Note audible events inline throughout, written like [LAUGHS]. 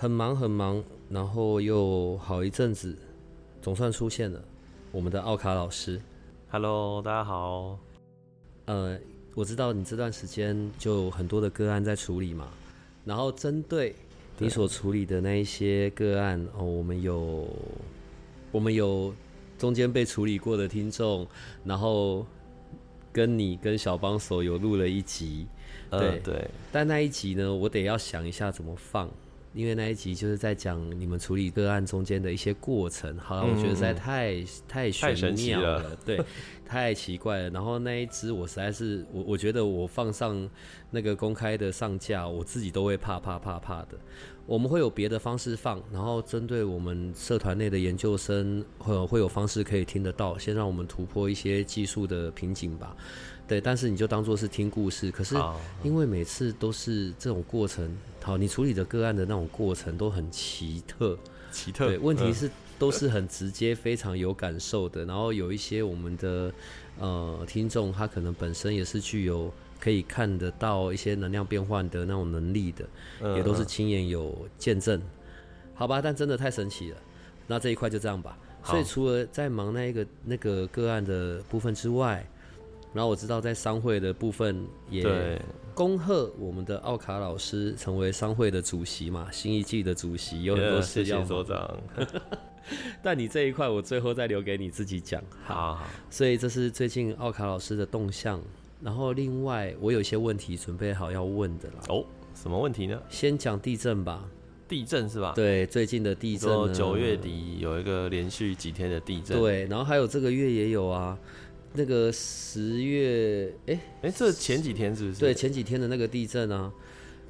很忙很忙，然后又好一阵子，总算出现了我们的奥卡老师。Hello，大家好。呃，我知道你这段时间就有很多的个案在处理嘛，然后针对你所处理的那一些个案哦，我们有我们有中间被处理过的听众，然后跟你跟小帮手有录了一集，对。呃，对，但那一集呢，我得要想一下怎么放，因为那一集就是在讲你们处理个案中间的一些过程。好了，我觉得实在太太玄嗯太玄妙了了，对，[LAUGHS] 太奇怪了。然后那一只我实在是，我我觉得我放上那个公开的上架，我自己都会怕怕怕怕的。我们会有别的方式放，然后针对我们社团内的研究生，会有会有方式可以听得到，先让我们突破一些技术的瓶颈吧。对，但是你就当做是听故事，可是因为每次都是这种过程，好，你处理的个案的那种过程都很奇特，奇特。对，问题嗯是都是很直接、非常有感受的。然后有一些我们的呃听众，他可能本身也是具有可以看得到一些能量变换的那种能力的，嗯也都是亲眼有见证。好吧，但真的太神奇了。那这一块就这样吧。所以除了在忙那一个那个个案的部分之外，然后我知道在商会的部分也，恭贺我们的奥卡老师成为商会的主席嘛，新一季的主席有很多呃谢谢事要忙。所长。[LAUGHS] 但你这一块我最后再留给你自己讲。好好，所以这是最近奥卡老师的动向。然后另外我有些问题准备好要问的啦。哦，什么问题呢？先讲地震吧。地震是吧？对，最近的地震九月底有一个连续几天的地震。，对，然后还有这个月也有啊。那个十月，哎、哎，这前几天是不是？对，前几天的那个地震啊，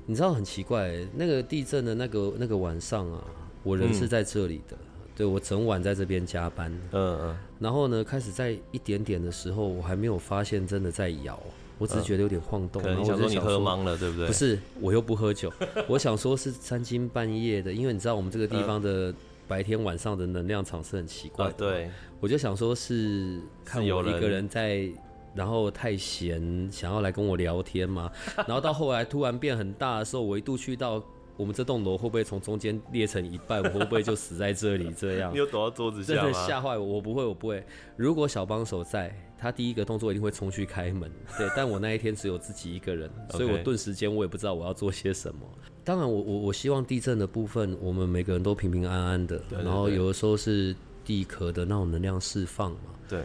你知道很奇怪、那个地震的那个那个晚上啊，我人是在这里的，对我整晚在这边加班，嗯嗯，然后呢，开始在一点点的时候，我还没有发现真的在摇，我只是觉得有点晃动，可然后我能想说你喝就想说。懵了，对不对？不，是，我又不喝酒，[LAUGHS] 我想说是三更半夜的，因为你知道我们这个地方的白天晚上的能量场是很奇怪啊，的，对，我就想说是看我一个人在，然后太闲，想要来跟我聊天嘛。[LAUGHS] 然后到后来突然变很大的时候，我一度去到我们这栋楼会不会从中间裂成一半？我会不会就死在这里？这样 [LAUGHS] 你有躲到桌子真的？吓坏我，我不会，我不会。如果小帮手在，他第一个动作一定会冲去开门。对，[LAUGHS] 但我那一天只有自己一个人，所以我顿时间我也不知道我要做些什么。当然我，我我希望地震的部分，我们每个人都平平安安的。然后有的时候是地壳的那种能量释放嘛，对，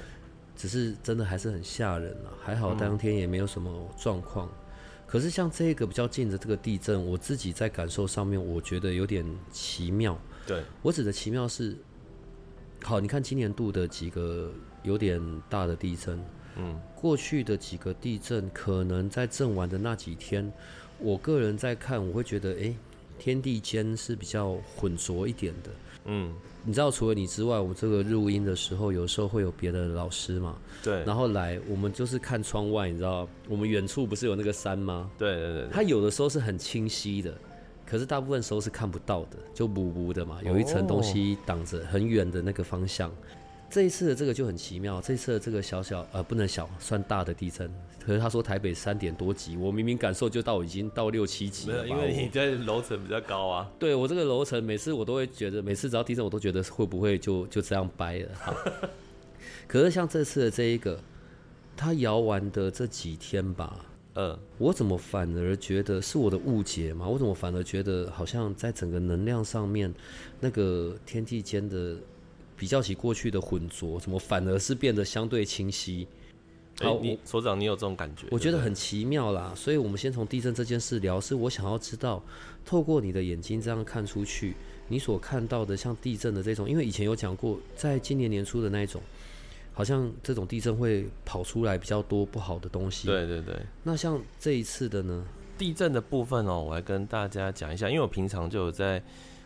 只是真的还是很吓人啊。还嗯好当天也没有什么状况。可是像这个比较近的这个地震，我自己在感受上面，我觉得有点奇妙。对，我指的奇妙是，好，你看今年度的几个有点大的地震，嗯，过去的几个地震，可能在震完的那几天，我个人在看，我会觉得，诶，天地间是比较浑浊一点的。嗯，你知道，除了你之外，我这个录音的时候，有时候会有别的老师嘛，对，然后来，我们就是看窗外，你知道，我们远处不是有那个山吗？对对对，它有的时候是很清晰的，可是大部分时候是看不到的，就模糊的嘛，有一层东西挡着很远的那个方向。这一次的这个就很奇妙，这一次的这个小小呃不能小，算大的地震，可是他说台北三点多级，我明明感受就到已经到六七级没有，了，因为你在楼层比较高啊。对我这个楼层，每次我都会觉得，每次只要地震，我都觉得会不会就就这样掰了。好，[LAUGHS] 可是像这次的这一个，他摇完的这几天吧，嗯，我怎么反而觉得是我的误解嘛？我怎么反而觉得好像在整个能量上面，那个天地间的比较起过去的浑浊，怎么反而是变得相对清晰？好，哎你所长，你有这种感觉？我觉得很奇妙啦，所以我们先从地震这件事聊，是我想要知道，透过你的眼睛这样看出去，你所看到的像地震的这种，因为以前有讲过，在今年年初的那一种，好像这种地震会跑出来比较多不好的东西。对对对，那像这一次的呢，地震的部分哦，我来跟大家讲一下，因为我平常就有在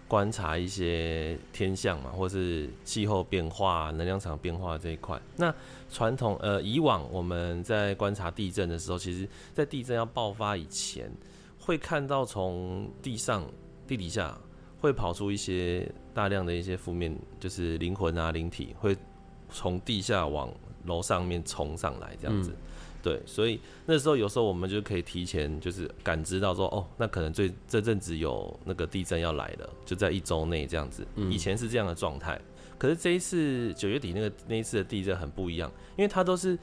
观察一些天象嘛，或是气候变化、能量场变化这一块。那传统呃，以往我们在观察地震的时候，其实在地震要爆发以前，会看到从地上、地底下会跑出一些大量的一些负面，就是灵魂啊、灵体会从地下往楼上面冲上来这样子。对，所以那时候有时候我们就可以提前就是感知到说，哦，那可能最这阵子有那个地震要来了，就在一周内这样子。以前是这样的状态，可是这一次九月底那个那一次的地震很不一样，因为它都是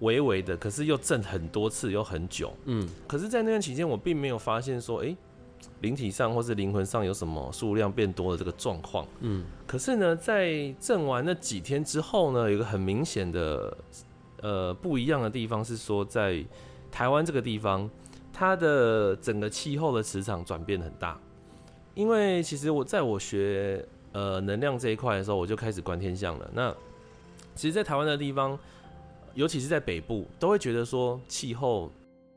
微微的，可是又震很多次又很久。嗯，可是，在那段期间，我并没有发现说，哎，灵体上或是灵魂上有什么数量变多的这个状况。嗯，可是呢，在震完那几天之后呢，有一个很明显的。呃，不一样的地方是说，在台湾这个地方，它的整个气候的磁场转变很大。因为其实我在我学呃能量这一块的时候，我就开始观天象了。那其实，在台湾的地方，尤其是在北部，都会觉得说气候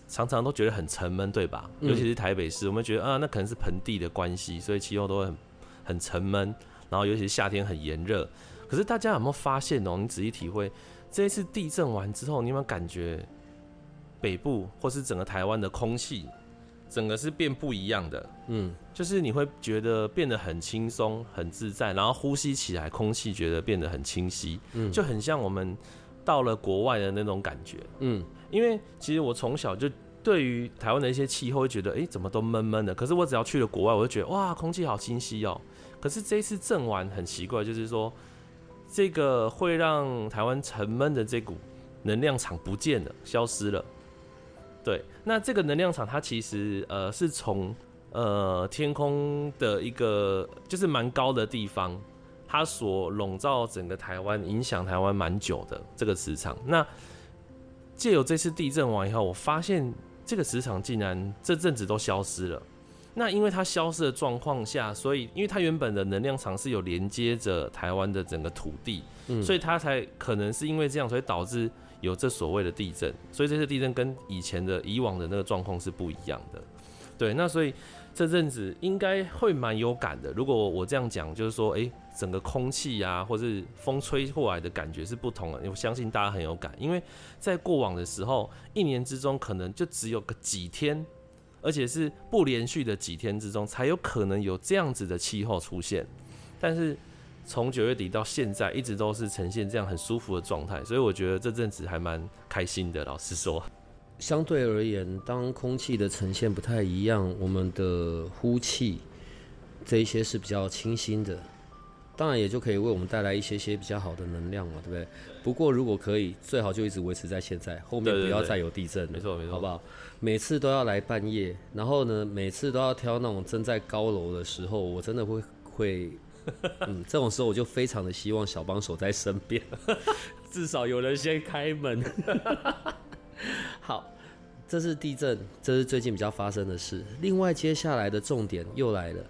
常常都觉得很沉闷，对吧？尤其是台北市，我们觉得啊，那可能是盆地的关系，所以气候都会很很沉闷。然后，尤其是夏天很炎热。可是大家有没有发现哦？你仔细体会。这一次地震完之后，你有没有感觉北部或是整个台湾的空气，整个是变不一样的？嗯，就是你会觉得变得很轻松、很自在，然后呼吸起来空气觉得变得很清晰，嗯，就很像我们到了国外的那种感觉。嗯，因为其实我从小就对于台湾的一些气候会觉得，哎，怎么都闷闷的。可是我只要去了国外，我就觉得哇，空气好清晰哦。可是这一次震完很奇怪，就是说。这个会让台湾沉闷的这股能量场不见了，消失了。对，那这个能量场它其实呃是从呃天空的一个就是蛮高的地方，它所笼罩整个台湾，影响台湾蛮久的这个磁场。那借由这次地震完以后，我发现这个磁场竟然这阵子都消失了。那因为它消失的状况下，所以因为它原本的能量场是有连接着台湾的整个土地，所以它才可能是因为这样，所以导致有这所谓的地震。所以这次地震跟以前的以往的那个状况是不一样的。对，那所以这阵子应该会蛮有感的。如果我这样讲，就是说，哎，整个空气呀，或是风吹过来的感觉是不同的。我相信大家很有感，因为在过往的时候，一年之中可能就只有个几天。而且是不连续的几天之中，才有可能有这样子的气候出现。但是从九月底到现在，一直都是呈现这样很舒服的状态，所以我觉得这阵子还蛮开心的。老实说，相对而言，当空气的呈现不太一样，我们的呼气这一些是比较清新的。当然也就可以为我们带来一些些比较好的能量嘛，对不对？不过如果可以，最好就一直维持在现在，后面不要再有地震，没错没错，好不好？每次都要来半夜，然后呢，每次都要挑那种正在高楼的时候，我真的会会，[LAUGHS] 嗯，这种时候我就非常的希望小帮手在身边，[LAUGHS] 至少有人先开门。[LAUGHS] 好，这是地震，这是最近比较发生的事。另外，接下来的重点又来了，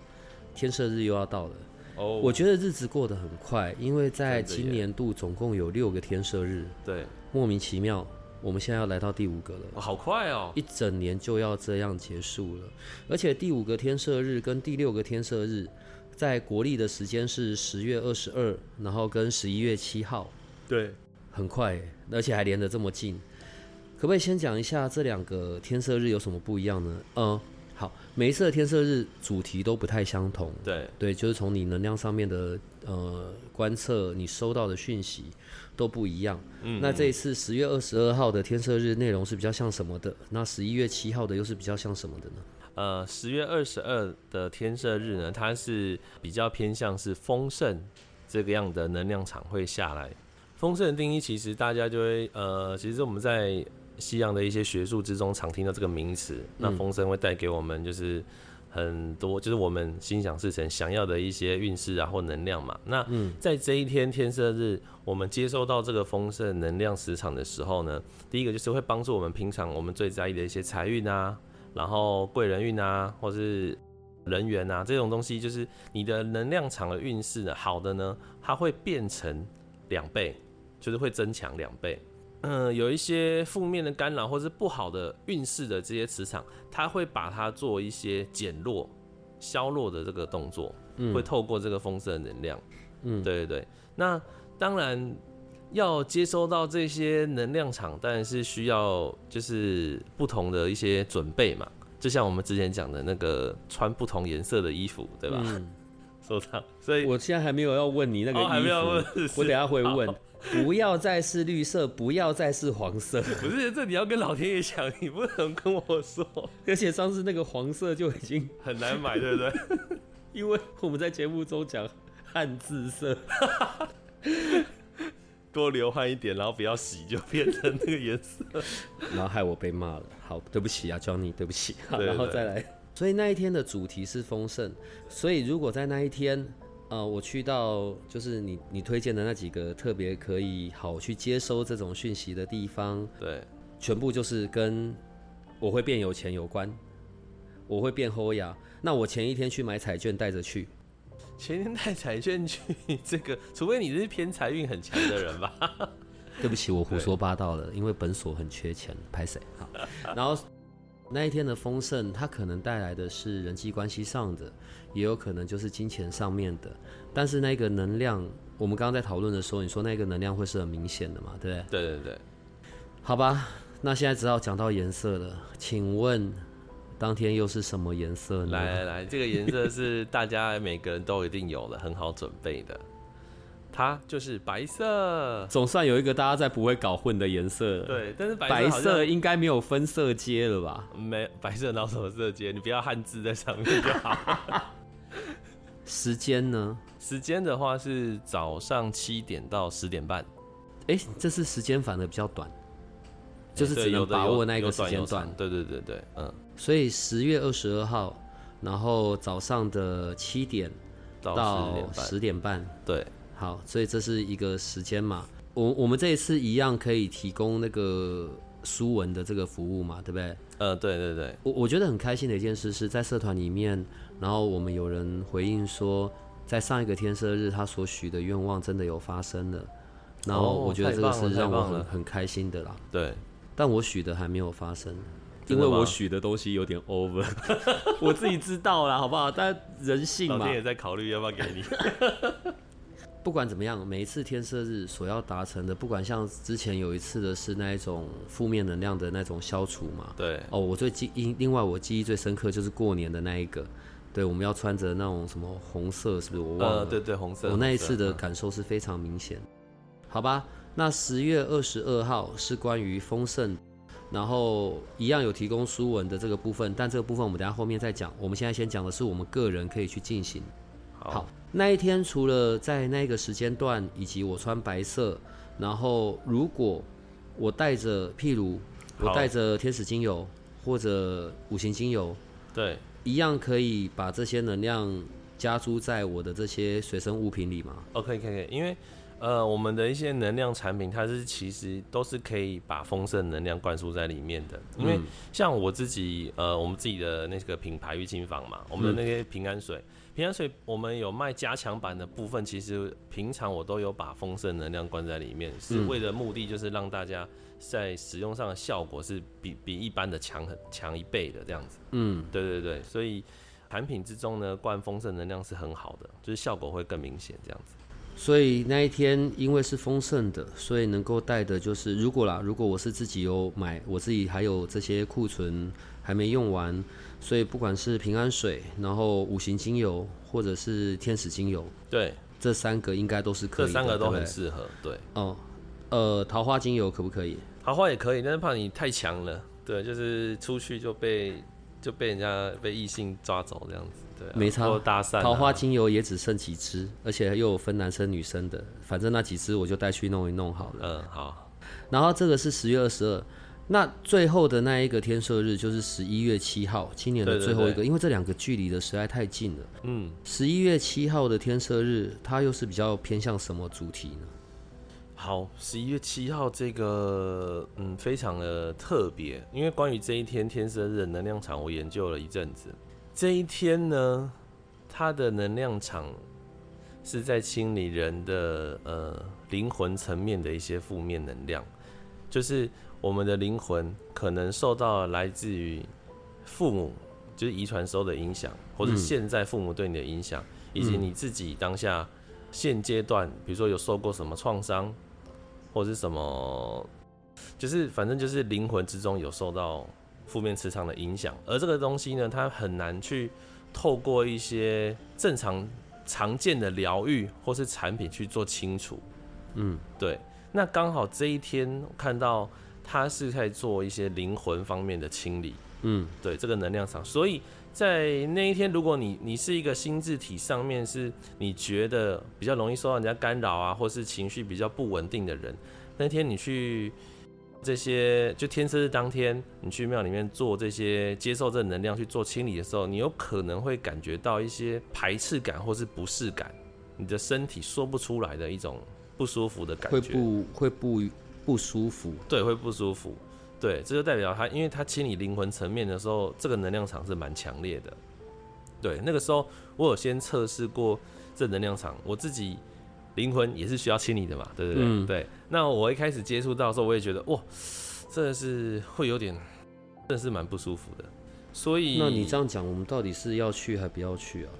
天赦日又要到了。哦，我觉得日子过得很快，因为在今年度总共有六个天赦日。对，莫名其妙，我们现在要来到第五个了。好快哦！一整年就要这样结束了，而且第五个天赦日跟第六个天赦日，在国历的时间是十月二十二，然后跟十一月七号。对，很快，而且还连得这么近。可不可以先讲一下这两个天赦日有什么不一样呢？嗯。好，每一次的天色日主题都不太相同。对对，就是从你能量上面的呃观测，你收到的讯息都不一样。嗯，那这一次十月二十二号的天色日内容是比较像什么的？那十一月七号的又是比较像什么的呢？呃，十月二十二的天色日呢，它是比较偏向是丰盛这个样的能量场会下来。丰盛的定义其实大家就会呃，其实我们在。西洋的一些学术之中常听到这个名词，那风声会带给我们就是很多，就是我们心想事成想要的一些运势啊或能量嘛。那在这一天天色日，我们接收到这个丰盛能量磁场的时候呢，第一个就是会帮助我们平常我们最在意的一些财运啊，然后贵人运啊，或是人员啊这种东西，就是你的能量场的运势呢，好的呢，它会变成两倍，就是会增强两倍。嗯，有一些负面的干扰或是不好的运势的这些磁场，它会把它做一些减弱、消弱的这个动作，会透过这个丰盛的能量。嗯，对对对。那当然要接收到这些能量场，当然是需要就是不同的一些准备嘛。就像我们之前讲的那个穿不同颜色的衣服，对吧？收藏。所以我现在还没有要问你那个衣服，我等下会问。不要再是绿色，不要再是黄色。不是，这你要跟老天爷讲，你不能跟我说。而且上次那个黄色就已经很难买，对不对？[LAUGHS] 因为我们在节目中讲汉字色，[LAUGHS] 多流汗一点，然后不要洗，就变成那个颜色，[LAUGHS] 然后害我被骂了。好，对不起啊，Johnny，对不起。好然后再来，所以那一天的主题是丰盛。所以如果在那一天。呃，我去到就是你你推荐的那几个特别可以好去接收这种讯息的地方，对，全部就是跟我会变有钱有关，我会变厚牙。那我前一天去买彩券带着去，前天带彩券去，这个除非你是偏财运很强的人吧？对不起，我胡说八道了，因为本所很缺钱，拍谁？好，然后那一天的丰盛，它可能带来的是人际关系上的。也有可能就是金钱上面的，但是那个能量，我们刚刚在讨论的时候，你说那个能量会是很明显的嘛？对不对？对对对。好吧，那现在只好讲到颜色了。请问当天又是什么颜色呢？来来来，这个颜色是大家每个人都一定有的，很好准备的。它就是白色，总算有一个大家在不会搞混的颜色。对，但是白色应该没有分色阶了吧？没，白色哪有什么色阶？你不要汉字在上面就好。[LAUGHS] 时间呢？时间的话是早上七点到十点半。哎，这次时间反而比较短，就是只能把握那个时间段。对对对对，嗯。所以十月二十二号，然后早上的七点到十点半。对，好，所以这是一个时间嘛。我我们这一次一样可以提供那个书文的这个服务嘛，对不对？呃，对对对。我我觉得很开心的一件事是在社团里面。然后我们有人回应说，在上一个天赦日，他所许的愿望真的有发生了。然后我觉得这个是让我很很开心的啦。对，但我许的还没有发生，因为我许的东西有点 over。[LAUGHS] 我自己知道啦，好不好？但人性嘛。老天也在考虑要不要给你。[LAUGHS] 不管怎么样，每一次天赦日所要达成的，不管像之前有一次的是那一种负面能量的那种消除嘛。对。哦，我最记，另外我记忆最深刻就是过年的那一个。对，我们要穿着那种什么红色，是不是？我忘了。对对，红色。我那一次的感受是非常明显。好吧，那十月二十二号是关于丰盛，然后一样有提供书文的这个部分，但这个部分我们等下后面再讲。我们现在先讲的是我们个人可以去进行。好，那一天除了在那个时间段，以及我穿白色，然后如果我带着，譬如我带着天使精油或者五行精油，对。一样可以把这些能量加注在我的这些随身物品里吗？OK，可以，因为呃，我们的一些能量产品，它是其实都是可以把丰盛能量灌输在里面的。因为像我自己，呃，我们自己的那个品牌玉清坊嘛，我们的那些平安水，平安水我们有卖加强版的部分，其实平常我都有把丰盛能量灌在里面，是为了目的就是让大家。在使用上的效果是比比一般的强很强一倍的这样子。嗯，对对对，所以产品之中呢，灌丰盛能量是很好的，就是效果会更明显这样子。所以那一天因为是丰盛的，所以能够带的就是如果啦，如果我是自己有买，我自己还有这些库存还没用完，所以不管是平安水，然后五行精油或者是天使精油，对，这三个应该都是可以，这三个都很适合，对，哦。呃，桃花精油可不可以？桃花也可以，但是怕你太强了。对，就是出去就被就被人家被异性抓走这样子。对，没差。搭讪。桃花精油也只剩几支，而且又有分男生女生的，反正那几支我就带去弄一弄好了。嗯，好。然后这个是十月二十二，那最后的那一个天赦日就是十一月七号，今年的最后一个，因为这两个距离的实在太近了。嗯。十一月七号的天赦日，它又是比较偏向什么主题呢？好，十一月七号这个嗯非常的特别，因为关于这一天天生日能量场，我研究了一阵子。这一天呢，它的能量场是在清理人的呃灵魂层面的一些负面能量。就是我们的灵魂可能受到来自于父母就是遗传时候的影响，或者现在父母对你的影响，以及你自己当下现阶段，比如说有受过什么创伤，或者是什么，就是反正就是灵魂之中有受到负面磁场的影响，而这个东西呢，它很难去透过一些正常常见的疗愈或是产品去做清除。嗯，对。那刚好这一天看到他是在做一些灵魂方面的清理，嗯，对这个能量场，所以在那一天，如果你你是一个心智体上面是你觉得比较容易受到人家干扰啊，或是情绪比较不稳定的人，那天你去这些就天生日当天，你去庙里面做这些接受这能量去做清理的时候，你有可能会感觉到一些排斥感或是不适感，你的身体说不出来的一种。不舒服的感觉，会不会不不舒服？对，会不舒服。对，这就代表他，因为他清理灵魂层面的时候，这个能量场是蛮强烈的。对，那个时候我有先测试过这能量场，我自己灵魂也是需要清理的嘛，对不对？对。那我一开始接触到的时候，我也觉得哇，真的是会有点，真的是蛮不舒服的。所以，那你这样讲，我们到底是要去还不要去啊？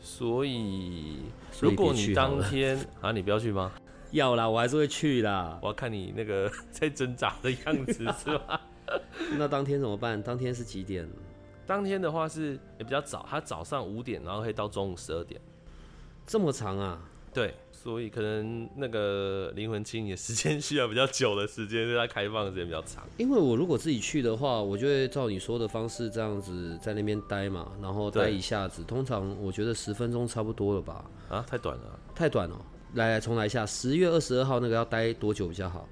所以，如果你当天啊，你不要去吗？要啦，我还是会去啦。我要看你那个 [LAUGHS] 在挣扎的样子，是吧？[LAUGHS] 那当天怎么办？当天是几点？当天的话是也比较早，他早上五点，然后可以到中午十二点，这么长啊？对。所以可能那个灵魂清理时间需要比较久的时间，对它开放的时间比较长。因为我如果自己去的话，我就会照你说的方式这样子在那边待嘛，然后待一下子，通常我觉得十分钟差不多了吧？啊，太短了，太短了。来来，重来一下，十月二十二号那个要待多久比较好？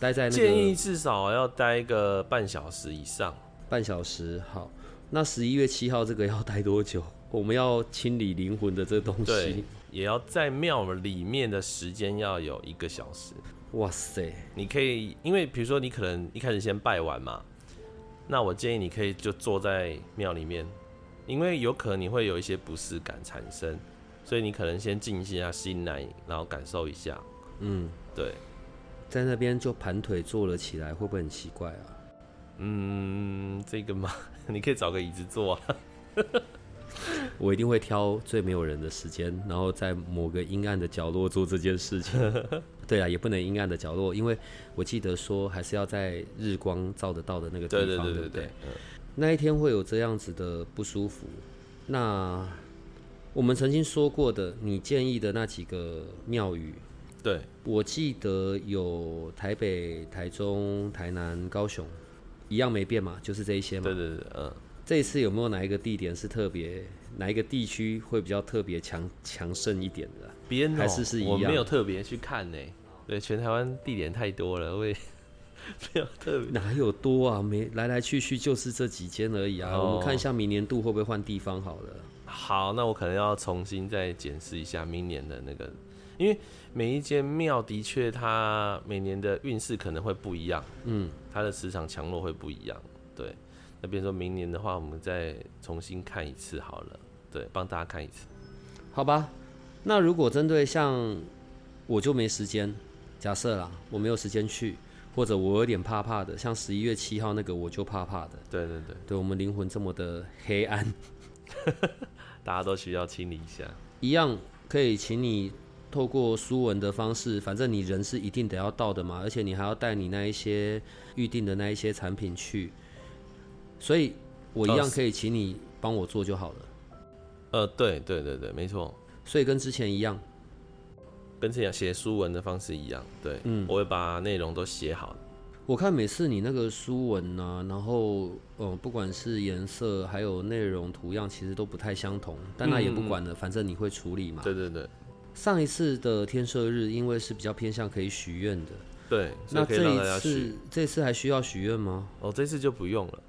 待在那建议至少要待个半小时以上。半小时好。那十一月七号这个要待多久？[LAUGHS] 我们要清理灵魂的这东西。也要在庙里面的时间要有一个小时。哇塞！你可以，因为比如说你可能一开始先拜完嘛，那我建议你可以就坐在庙里面，因为有可能你会有一些不适感产生，所以你可能先静下心来，然后感受一下。嗯，对，在那边就盘腿坐了起来，会不会很奇怪啊？嗯，这个嘛，[LAUGHS] 你可以找个椅子坐啊。[LAUGHS] 我一定会挑最没有人的时间，然后在某个阴暗的角落做这件事情。[LAUGHS] 对啊，也不能阴暗的角落，因为我记得说还是要在日光照得到的那个地方，对不对？那一天会有这样子的不舒服。那我们曾经说过的，你建议的那几个庙宇，对我记得有台北、台中、台南、高雄，一样没变嘛，就是这一些嘛。对对对，嗯。这一次有没有哪一个地点是特别，哪一个地区会比较特别强强盛一点的？别还是是一样？我没有特别去看呢。对，全台湾地点太多了，会 [LAUGHS] 没有特别。哪有多啊？没来来去去就是这几间而已啊。我们看一下明年度会不会换地方好了。好，那我可能要重新再检视一下明年的那个，因为每一间庙的确它每年的运势可能会不一样，嗯，它的磁场强弱会不一样，对。那比如说明年的话，我们再重新看一次好了，对，帮大家看一次，好吧？那如果针对像我就没时间，假设啦，我没有时间去，或者我有点怕怕的，像十一月七号那个我就怕怕的，对对对，对我们灵魂这么的黑暗，[LAUGHS] 大家都需要清理一下，一样可以请你透过书文的方式，反正你人是一定得要到的嘛，而且你还要带你那一些预定的那一些产品去。所以，我一样可以请你帮我做就好了。呃，对对对对，没错。所以跟之前一样，跟之前写书文的方式一样。对，嗯，我会把内容都写好。我看每次你那个书文呢，然后，嗯，不管是颜色还有内容图样，其实都不太相同。但那也不管了，反正你会处理嘛。对对对。上一次的天赦日，因为是比较偏向可以许愿的。对。那这一次，这次还需要许愿吗？哦，这次就不用了。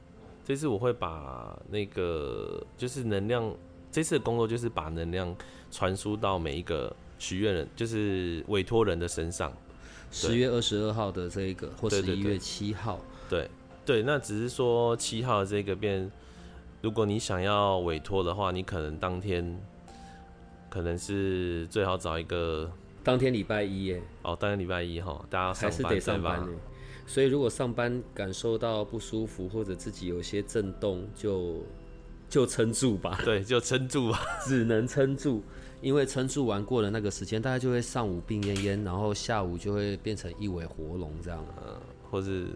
这次我会把那个就是能量，这次的工作就是把能量传输到每一个许愿人，就是委托人的身上。十月二十二号的这一个，或十一月七号。对对，那只是说七号这个变，如果你想要委托的话，你可能当天可能是最好找一个当天礼拜一耶，哦，当天礼拜一哈，大家还是得上班呢。所以如果上班感受到不舒服，或者自己有些震动，就就撑住吧，对，就撑住吧。只能撑住。因为撑住完过了那个时间，大家就会上午病恹恹，然后下午就会变成一尾活龙这样。或是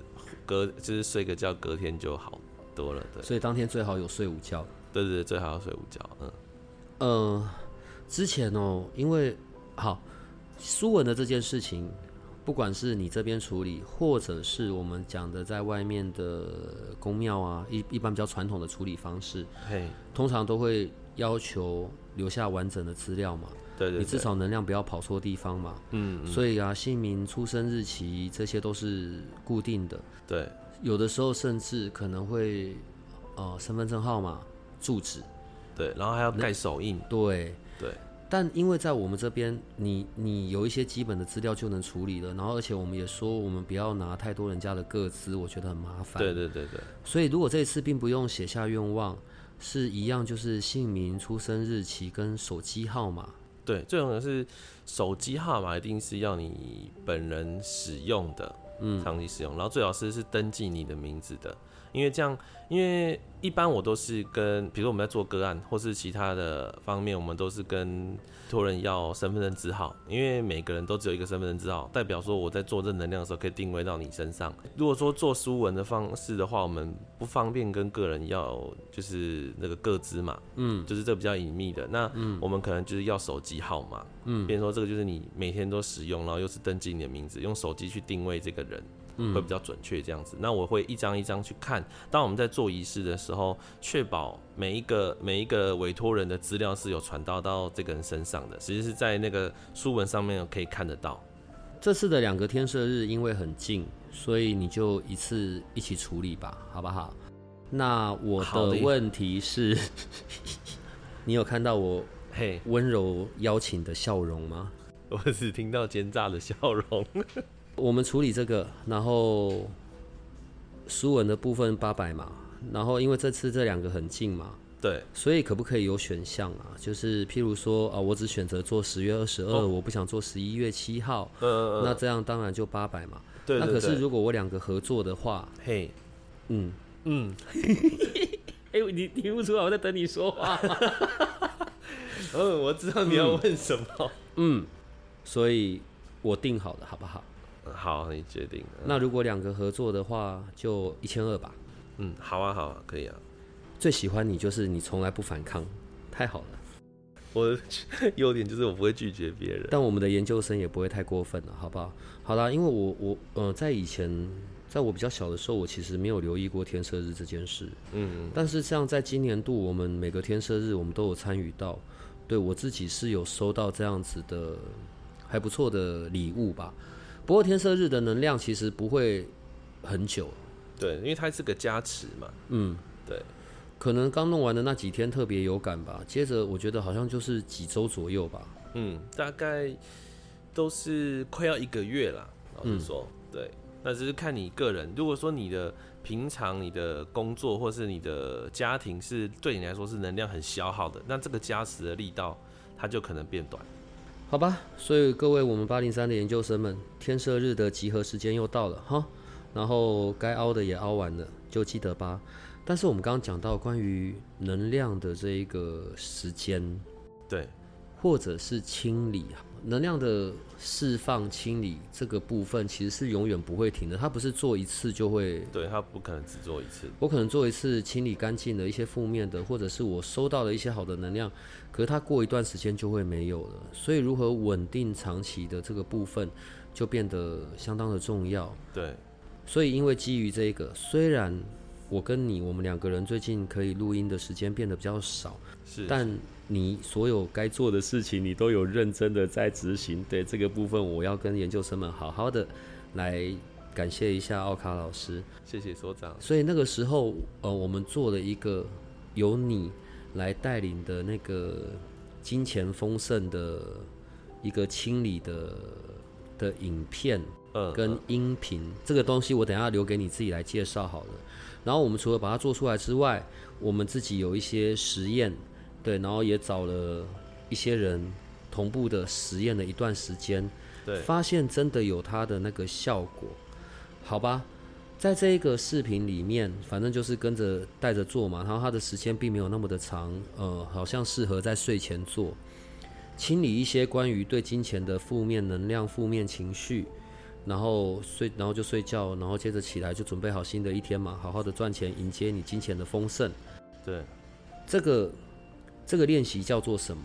隔就是睡个觉，隔天就好多了。对，所以当天最好有睡午觉。对对对，最好要睡午觉。嗯，呃，之前哦，因为好苏文的这件事情，不管是你这边处理，或者是我们讲的在外面的宫庙啊，一一般比较传统的处理方式，嘿，通常都会要求留下完整的资料嘛，对对对，你至少能量不要跑错地方嘛。嗯，嗯所以啊，姓名、出生日期这些都是固定的，对有的时候甚至可能会呃身份证号码、住址，对，然后还要盖手印。对。对但因为在我们这边，你你有一些基本的资料就能处理了，然后而且我们也说我们不要拿太多人家的个资，我觉得很麻烦。对对对对，所以如果这一次并不用写下愿望，是一样就是姓名、出生日期跟手机号码。对，最重要的是手机号码一定是要你本人使用的，嗯，长期使用，然后最好是是登记你的名字的，因为这样，因为一般我都是跟，比如说我们在做个案或是其他的方面，我们都是跟托人要身份证字号，因为每个人都只有一个身份证字号，代表说我在做正能量的时候可以定位到你身上。如果说做书文的方式的话，我们不方便跟个人要就是那个个资嘛，嗯，就是这比较隐秘的，那我们可能就是要手机号码，嗯，比如说这个就是你每天都使用，然后又是登记你的名字，用手机去定位这个人。会比较准确这样子，那我会一张一张去看。当我们在做仪式的时候，确保每一个每一个委托人的资料是有传到到这个人身上的，其实是在那个书文上面可以看得到。这次的两个天赦日因为很近，所以你就一次一起处理吧，好不好？那我的的问题是，[LAUGHS] 你有看到我嘿，温柔邀请的笑容吗？[LAUGHS] 我只听到奸诈的笑容。我们处理这个，然后书文的部分八百嘛，然后因为这次这两个很近嘛，对，所以可不可以有选项啊？就是譬如说啊，我只选择做十月二十二，哦我不想做十一月七号，嗯，那这样当然就八百嘛。对那可是如果我两个合作的话，嘿，嗯，嗯，[LAUGHS] 哎、你听不出来我在等你说话吗？[LAUGHS] 嗯，我知道你要问什么。嗯，所以我定好了，好不好？嗯好，你决定。那如果两个合作的话，就一千二吧。嗯，好啊，好啊，可以啊。最喜欢你就是你从来不反抗，太好了。我的 [LAUGHS] 优点就是我不会拒绝别人。但我们的研究生也不会太过分了，好不好？好啦，因为我我呃，在以前，在我比较小的时候，我其实没有留意过天赦日这件事。嗯，但是像在今年度，我们每个天赦日，我们都有参与到。对我自己是有收到这样子的还不错的礼物吧。不过天赦日的能量其实不会很久，对，因为它是个加持嘛。嗯，对，可能刚弄完的那几天特别有感吧。接着我觉得好像就是几周左右吧。嗯，大概都是快要一个月啦。老实说，对，那只是看你个人。如果说你的平常你的工作或是你的家庭是对你来说是能量很消耗的，那这个加持的力道它就可能变短。好吧，所以各位我们八零三的研究生们，天赦日的集合时间又到了哈，然后该凹的也凹完了，就记得吧。但是我们刚刚讲到关于能量的这一个时间，对，或者是清理能量的释放、清理这个部分，其实是永远不会停的。它不是做一次就会，对，它不可能只做一次。我可能做一次清理干净的一些负面的，或者是我收到了一些好的能量，可是它过一段时间就会没有了。所以如何稳定长期的这个部分，就变得相当的重要。对，所以因为基于这个，虽然我跟你我们两个人最近可以录音的时间变得比较少，是，但你所有该做的事情，你都有认真的在执行。对这个部分，我要跟研究生们好好的来感谢一下奥卡老师。谢谢所长。所以那个时候，呃，我们做了一个由你来带领的那个金钱丰盛的一个清理的的影片嗯，跟音频，这个东西我等下留给你自己来介绍好了。然后我们除了把它做出来之外，我们自己有一些实验，对，然后也找了一些人同步的实验了一段时间，对，发现真的有它的那个效果，好吧？在这一个视频里面，反正就是跟着带着做嘛，然后它的时间并没有那么的长，呃，好像适合在睡前做，清理一些关于对金钱的负面能量、负面情绪，然后睡，然后就睡觉，然后接着起来就准备好新的一天嘛，好好的赚钱，迎接你金钱的丰盛。对，这个这个练习叫做什么？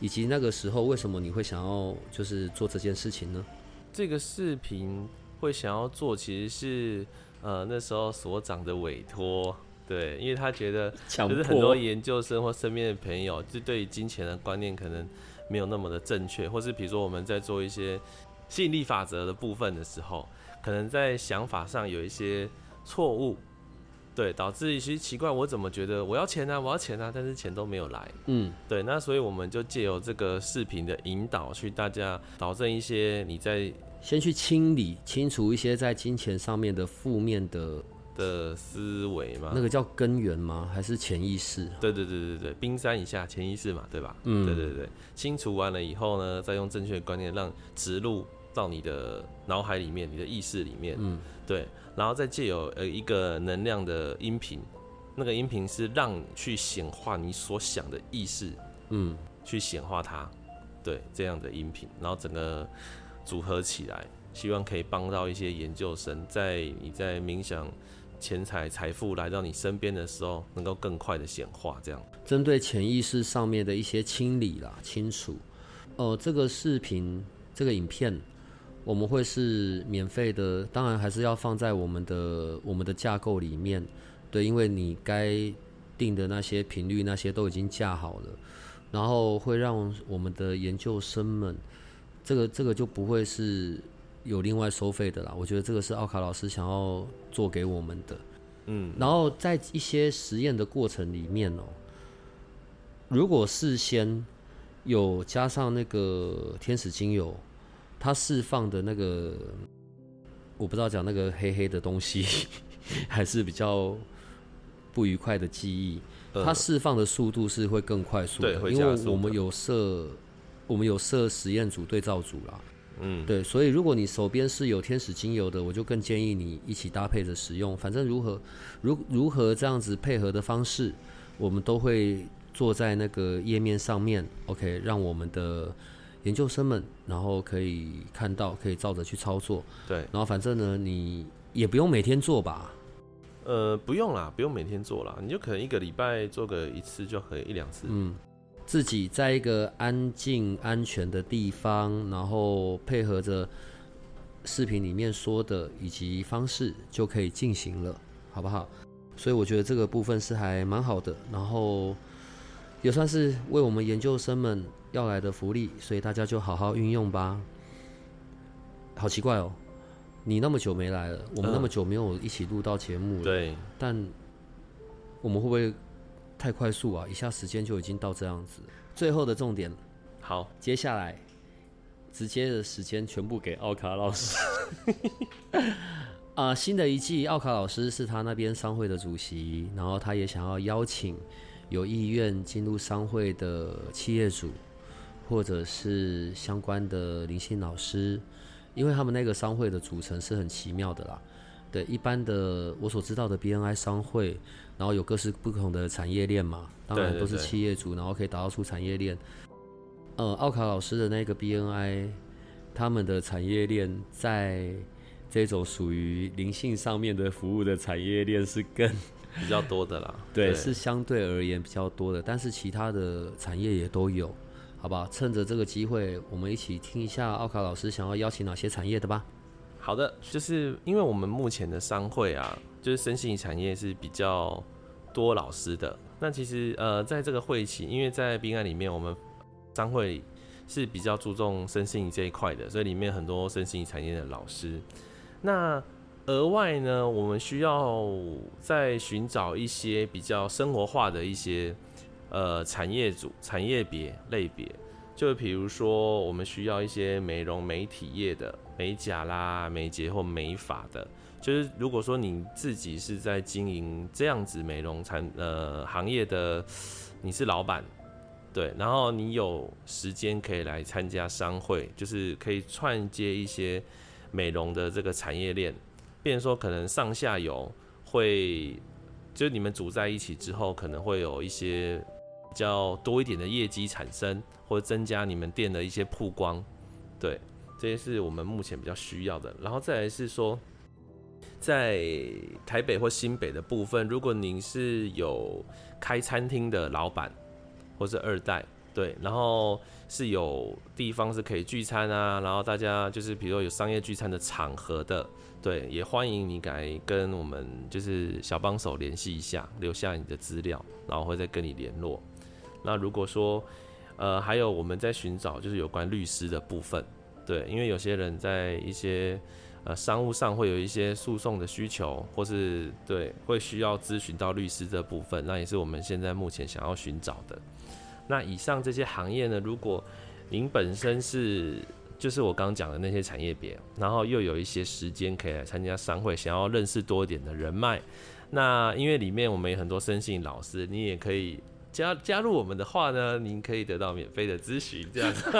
以及那个时候为什么你会想要就是做这件事情呢？这个视频会想要做，其实是。呃，那时候所长的委托，对，因为他觉得就是很多研究生或身边的朋友，就对于金钱的观念可能没有那么的正确，或是比如说我们在做一些吸引力法则的部分的时候，可能在想法上有一些错误，对，导致一些奇怪，我怎么觉得我要钱啊，我要钱啊，但是钱都没有来，嗯，对，那所以我们就借由这个视频的引导，去大家导正一些你在。先去清理、清除一些在金钱上面的负面的的思维嘛？那个叫根源吗？还是潜意识？对对对对对，冰山以下潜意识嘛，对吧？嗯，对对对，清除完了以后呢，再用正确的观念让植入到你的脑海里面、你的意识里面。嗯，对，然后再借有呃一个能量的音频，那个音频是让去显化你所想的意识，嗯，去显化它，对这样的音频，然后整个。组合起来，希望可以帮到一些研究生，在你在冥想钱财财富来到你身边的时候，能够更快的显化。这样，针对潜意识上面的一些清理啦、清除。哦，这个视频、这个影片，我们会是免费的，当然还是要放在我们的我们的架构里面。对，因为你该定的那些频率，那些都已经架好了，然后会让我们的研究生们。这个这个就不会是有另外收费的啦，我觉得这个是奥卡老师想要做给我们的，嗯，然后在一些实验的过程里面哦，如果事先有加上那个天使精油，它释放的那个我不知道讲那个黑黑的东西，[LAUGHS] 还是比较不愉快的记忆，它释放的速度是会更快速的，因为我们有设。我们有设实验组、对照组啦，嗯，对，所以如果你手边是有天使精油的，我就更建议你一起搭配着使用。反正如何如如何这样子配合的方式，我们都会做在那个页面上面，OK，让我们的研究生们然后可以看到，可以照着去操作。对，然后反正呢，你也不用每天做吧？呃，不用啦，不用每天做啦，你就可能一个礼拜做个一次就可以，一两次，嗯。自己在一个安静、安全的地方，然后配合着视频里面说的以及方式，就可以进行了，好不好？所以我觉得这个部分是还蛮好的，然后也算是为我们研究生们要来的福利，所以大家就好好运用吧。好奇怪哦，你那么久没来了，我们那么久没有一起录到节目了，对，但我们会不会？太快速啊！一下时间就已经到这样子。最后的重点，好，接下来直接的时间全部给奥卡老师。[LAUGHS] 啊，新的一季奥卡老师是他那边商会的主席，然后他也想要邀请有意愿进入商会的企业主，或者是相关的灵性老师，因为他们那个商会的组成是很奇妙的啦。对，一般的我所知道的 BNI 商会。然后有各式不同的产业链嘛，当然都是企业主，然后可以打造出产业链。呃，奥卡老师的那个 BNI，他们的产业链在这种属于灵性上面的服务的产业链是更 [LAUGHS] 比较多的啦。[LAUGHS] 对，是相对而言比较多的，但是其他的产业也都有，好吧？趁着这个机会，我们一起听一下奥卡老师想要邀请哪些产业的吧。好的，就是因为我们目前的商会啊。就是身心产业是比较多老师的。那其实呃，在这个会期，因为在宾案里面，我们商会是比较注重身心这一块的，所以里面很多身心产业的老师。那额外呢，我们需要再寻找一些比较生活化的一些呃产业组、产业别类别，就比如说我们需要一些美容美体业的美甲啦、美睫或美发的。就是如果说你自己是在经营这样子美容产呃行业的，你是老板，对，然后你有时间可以来参加商会，就是可以串接一些美容的这个产业链，变说可能上下游会，就是你们组在一起之后，可能会有一些比较多一点的业绩产生，或者增加你们店的一些曝光，对，这些是我们目前比较需要的。然后再来是说，在台北或新北的部分，如果您是有开餐厅的老板。或是二代，对，然后是有地方是可以聚餐啊，然后大家就是比如说有商业聚餐的场合的，对，也欢迎你来跟我们就是小帮手联系一下，留下你的资料，然后会再跟你联络。那如果说呃还有我们在寻找就是有关律师的部分，对，因为有些人在一些呃商务上会有一些诉讼的需求，或是对会需要咨询到律师这部分，那也是我们现在目前想要寻找的。那以上这些行业呢？如果您本身是就是我刚讲的那些产业别，然后又有一些时间可以来参加商会，想要认识多一点的人脉，那因为里面我们有很多生信老师，你也可以加加入我们的话呢，您可以得到免费的咨询，这样子。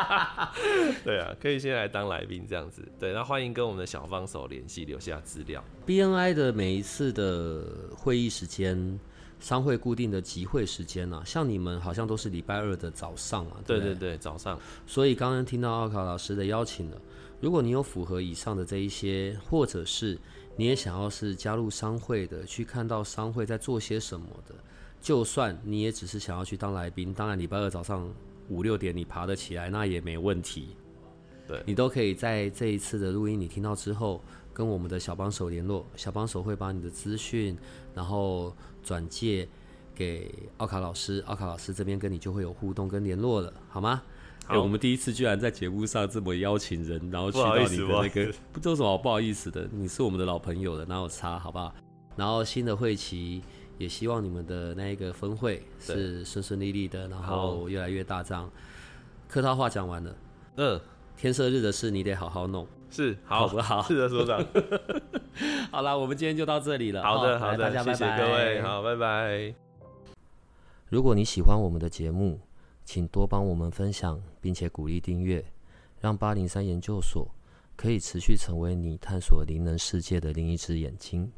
[LAUGHS] 对啊，可以先来当来宾这样子。对，那欢迎跟我们的小帮手联系，留下资料。BNI 的每一次的会议时间。商会固定的集会时间呢？像你们好像都是礼拜二的早上嘛？对对对，早上。所以刚刚听到奥卡老师的邀请了。如果你有符合以上的这一些，或者是你也想要是加入商会的，去看到商会在做些什么的，就算你也只是想要去当来宾，当然礼拜二早上五六点你爬得起来，那也没问题。对你都可以在这一次的录音你听到之后，跟我们的小帮手联络，小帮手会把你的资讯，然后。转借给奥卡老师，奥卡老师这边跟你就会有互动跟联络了，好吗？好，我们第一次居然在节目上这么邀请人，然后去到你的那个，不知道什么不好意思的，你是我们的老朋友了，哪有差，好不好？然后新的会期也希望你们的那一个峰会是顺顺利利的，然后越来越大张。客套话讲完了，嗯，天色日的事你得好好弄。是好不好？是的，所长。[LAUGHS] 好了，我们今天就到这里了。好的，好的，大家谢谢各位，好，拜拜。如果你喜欢我们的节目，请多帮我们分享，并且鼓励订阅，让八零三研究所可以持续成为你探索灵能世界的另一只眼睛。